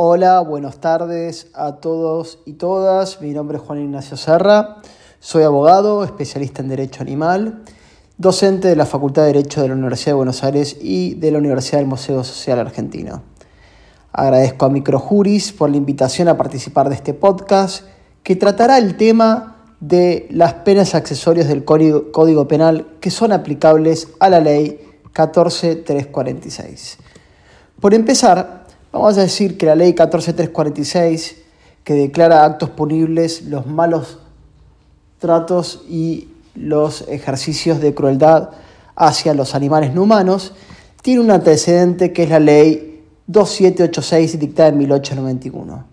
Hola, buenas tardes a todos y todas. Mi nombre es Juan Ignacio Serra. Soy abogado, especialista en Derecho Animal, docente de la Facultad de Derecho de la Universidad de Buenos Aires y de la Universidad del Museo Social Argentino. Agradezco a Microjuris por la invitación a participar de este podcast que tratará el tema de las penas accesorias del Código, Penal que son aplicables a la ley 14346. Por empezar, vamos a decir que la ley 14346, que declara actos punibles los malos tratos y los ejercicios de crueldad hacia los animales no humanos, tiene un antecedente que es la ley 2786 dictada en 1891.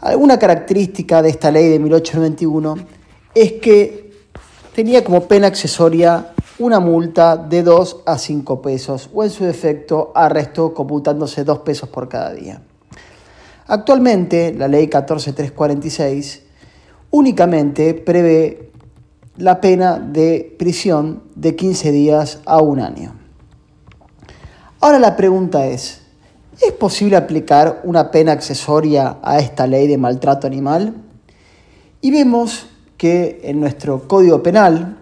Alguna característica de esta ley de 1891 es que tenía como pena accesoria una multa de 2 a 5 pesos o en su defecto arresto computándose 2 pesos por cada día. Actualmente la ley 14346 únicamente prevé la pena de prisión de 15 días a un año. Ahora la pregunta es, ¿es posible aplicar una pena accesoria a esta ley de maltrato animal? Y vemos que en nuestro Código Penal,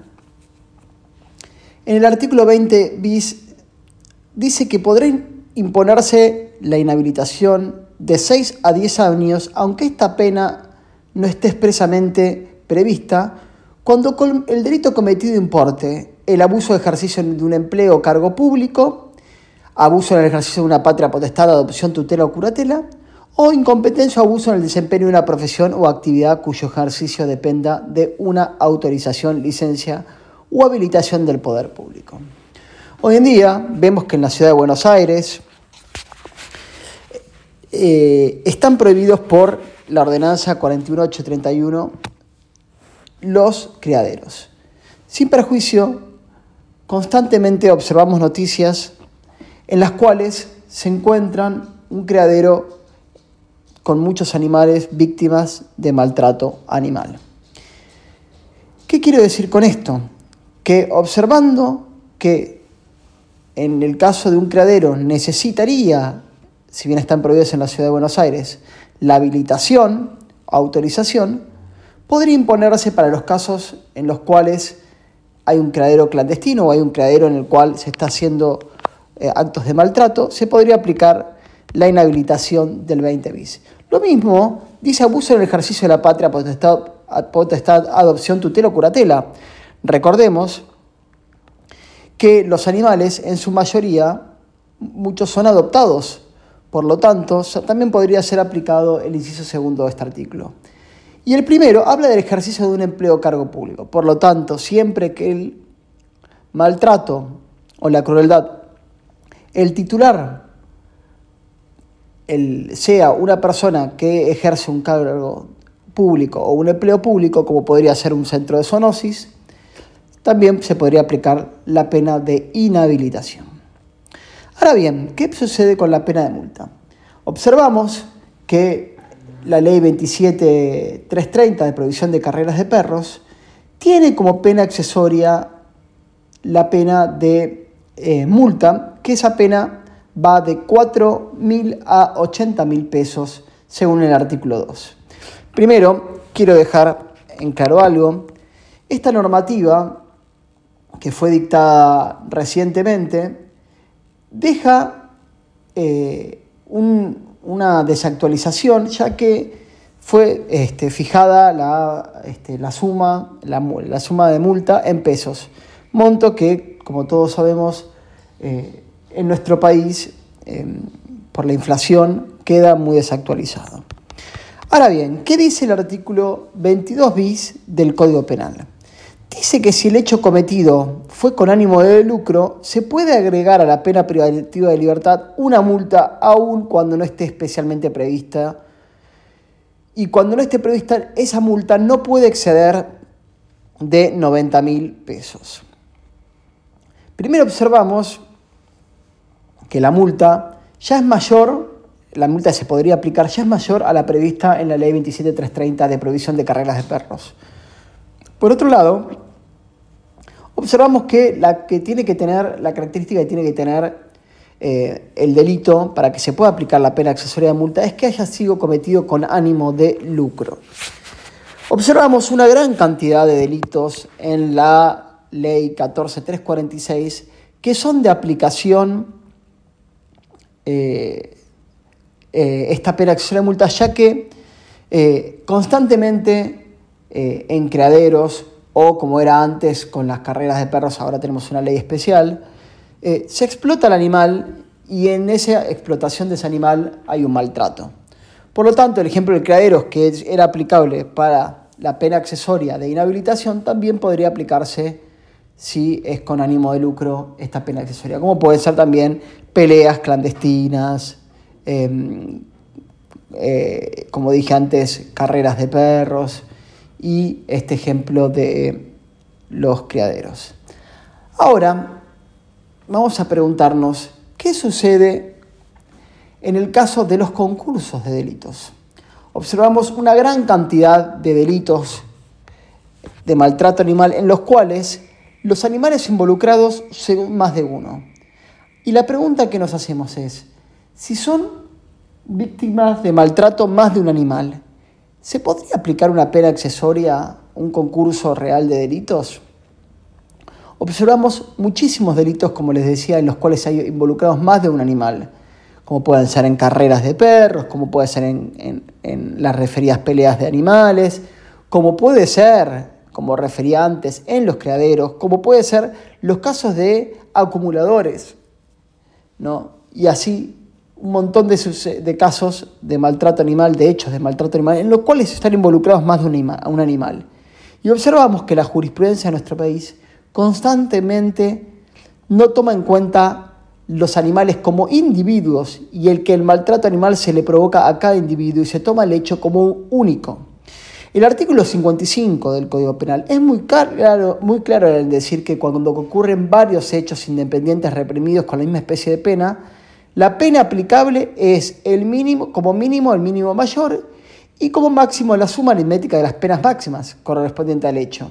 en el artículo 20 bis, dice que podrá imponerse la inhabilitación de 6 a 10 años, aunque esta pena no esté expresamente prevista, cuando el delito cometido importe el abuso de ejercicio de un empleo o cargo público, abuso en el ejercicio de una patria potestad, adopción, tutela o curatela, o incompetencia o abuso en el desempeño de una profesión o actividad cuyo ejercicio dependa de una autorización, licencia o habilitación del poder público. Hoy en día vemos que en la ciudad de Buenos Aires eh, están prohibidos por la ordenanza 41831 los criaderos. Sin perjuicio, constantemente observamos noticias en las cuales se encuentran un criadero con muchos animales víctimas de maltrato animal. ¿Qué quiero decir con esto? Que observando que en el caso de un criadero necesitaría, si bien están prohibidos en la ciudad de Buenos Aires, la habilitación autorización, podría imponerse para los casos en los cuales hay un criadero clandestino o hay un criadero en el cual se está haciendo eh, actos de maltrato, se podría aplicar la inhabilitación del 20 bis. Lo mismo dice abuso en el ejercicio de la patria, potestad, potestad adopción, tutela o curatela. Recordemos que los animales, en su mayoría, muchos son adoptados. Por lo tanto, también podría ser aplicado el inciso segundo de este artículo. Y el primero habla del ejercicio de un empleo cargo público. Por lo tanto, siempre que el maltrato o la crueldad, el titular sea una persona que ejerce un cargo público o un empleo público, como podría ser un centro de zoonosis, también se podría aplicar la pena de inhabilitación. Ahora bien, ¿qué sucede con la pena de multa? Observamos que la ley 27330 de prohibición de carreras de perros tiene como pena accesoria la pena de eh, multa, que esa pena va de 4.000 a 80.000 pesos según el artículo 2. Primero, quiero dejar en claro algo. Esta normativa que fue dictada recientemente, deja eh, una desactualización, ya que fue este, fijada la, este, la, suma, la, suma de multa en pesos, monto que, como todos sabemos, eh, en nuestro país, em, por la inflación, queda muy desactualizado. Ahora bien, ¿qué dice el artículo 22 bis del Código Penal? Dice que si el hecho cometido fue con ánimo de lucro, se puede agregar a la pena privativa de libertad una multa aun cuando no esté especialmente prevista. Y cuando no esté prevista, esa multa no puede exceder de 90 mil pesos. Primero observamos que la multa ya es mayor, la multa se podría aplicar ya es mayor a la prevista en la ley 27330 de provisión de carreras de perros. Por otro lado, observamos que la que tiene que tener, la característica que tiene que tener eh, el delito para que se pueda aplicar la pena accesoria de multa es que haya sido cometido con ánimo de lucro. Observamos una gran cantidad de delitos en la ley 14346 que son de aplicación eh, eh, esta pena accesoria de multa, ya que constantemente en criaderos o como era antes con las carreras de perros, ahora tenemos una ley especial, eh, se explota el animal y en esa explotación de ese animal hay un maltrato. Por lo tanto, el ejemplo del criaderos, que era aplicable para la pena accesoria de inhabilitación, también podría aplicarse si es con ánimo de lucro esta pena accesoria, como puede ser también peleas clandestinas, em, eh, como dije antes, carreras de perros y este ejemplo de los criaderos. Ahora, vamos a preguntarnos qué sucede en el caso de los concursos de delitos. Observamos una gran cantidad de delitos de maltrato animal en los cuales los animales involucrados son más de uno. Y la pregunta que nos hacemos es, si son víctimas de maltrato más de un animal, ¿se podría aplicar una pena accesoria a un concurso real de delitos? observamos muchísimos delitos, como les decía, en los cuales hay involucrados más de un animal, como pueden ser en carreras de perros, como puede ser en, las referidas peleas de animales, como puede ser, como refería antes, en los criaderos, como puede ser los casos de acumuladores, ¿no? Y así un montón de, casos de maltrato animal, de hechos de maltrato animal, en los cuales están involucrados más de un animal. Y observamos que la jurisprudencia de nuestro país constantemente no toma en cuenta los animales como individuos y el que el maltrato animal se le provoca a cada individuo y se toma el hecho como único. El artículo 55 del Código Penal es muy claro, muy claro en decir que cuando ocurren varios hechos independientes reprimidos con la misma especie de pena, la pena aplicable es el mínimo, como mínimo el mínimo mayor y como máximo la suma aritmética de las penas máximas correspondiente al hecho.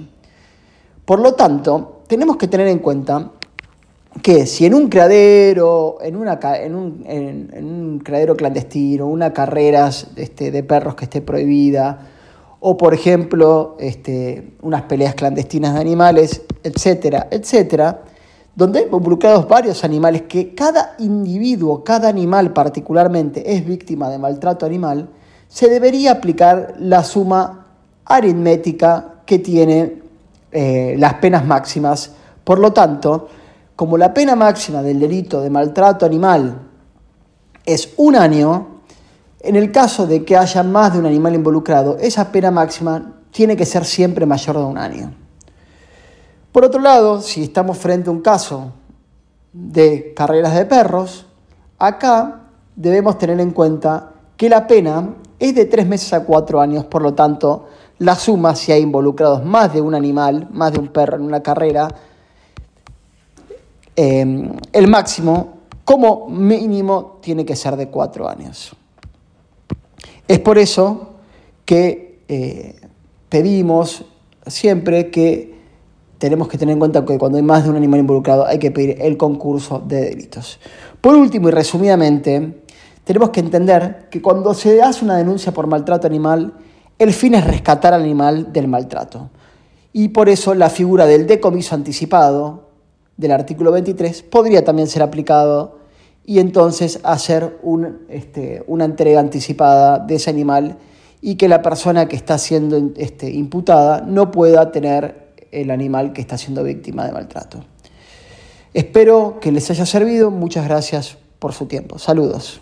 Por lo tanto, tenemos que tener en cuenta que si en un criadero, en, una, en, un, criadero clandestino, una carrera este, de perros que esté prohibida, o por ejemplo este, unas peleas clandestinas de animales, etcétera, etcétera, donde hay involucrados varios animales que cada individuo, cada animal particularmente es víctima de maltrato animal, se debería aplicar la suma aritmética que tiene eh, las penas máximas. Por lo tanto, como la pena máxima del delito de maltrato animal es un año, en el caso de que haya más de un animal involucrado, esa pena máxima tiene que ser siempre mayor de un año. Por otro lado, si estamos frente a un caso de carreras de perros, acá debemos tener en cuenta que la pena es de tres meses a cuatro años, por lo tanto, la suma, si hay involucrados más de un animal, más de un perro en una carrera, em, el máximo, como mínimo, tiene que ser de cuatro años. Es por eso que eh, pedimos siempre que tenemos que tener en cuenta que cuando hay más de un animal involucrado hay que pedir el concurso de delitos. Por último y resumidamente, tenemos que entender que cuando se hace una denuncia por maltrato animal, el fin es rescatar al animal del maltrato. Y por eso la figura del decomiso anticipado del artículo 23 podría también ser aplicado y entonces hacer este, una entrega anticipada de ese animal y que la persona que está siendo este, imputada no pueda tener el animal que está siendo víctima de maltrato. Espero que les haya servido. Muchas gracias por su tiempo. Saludos.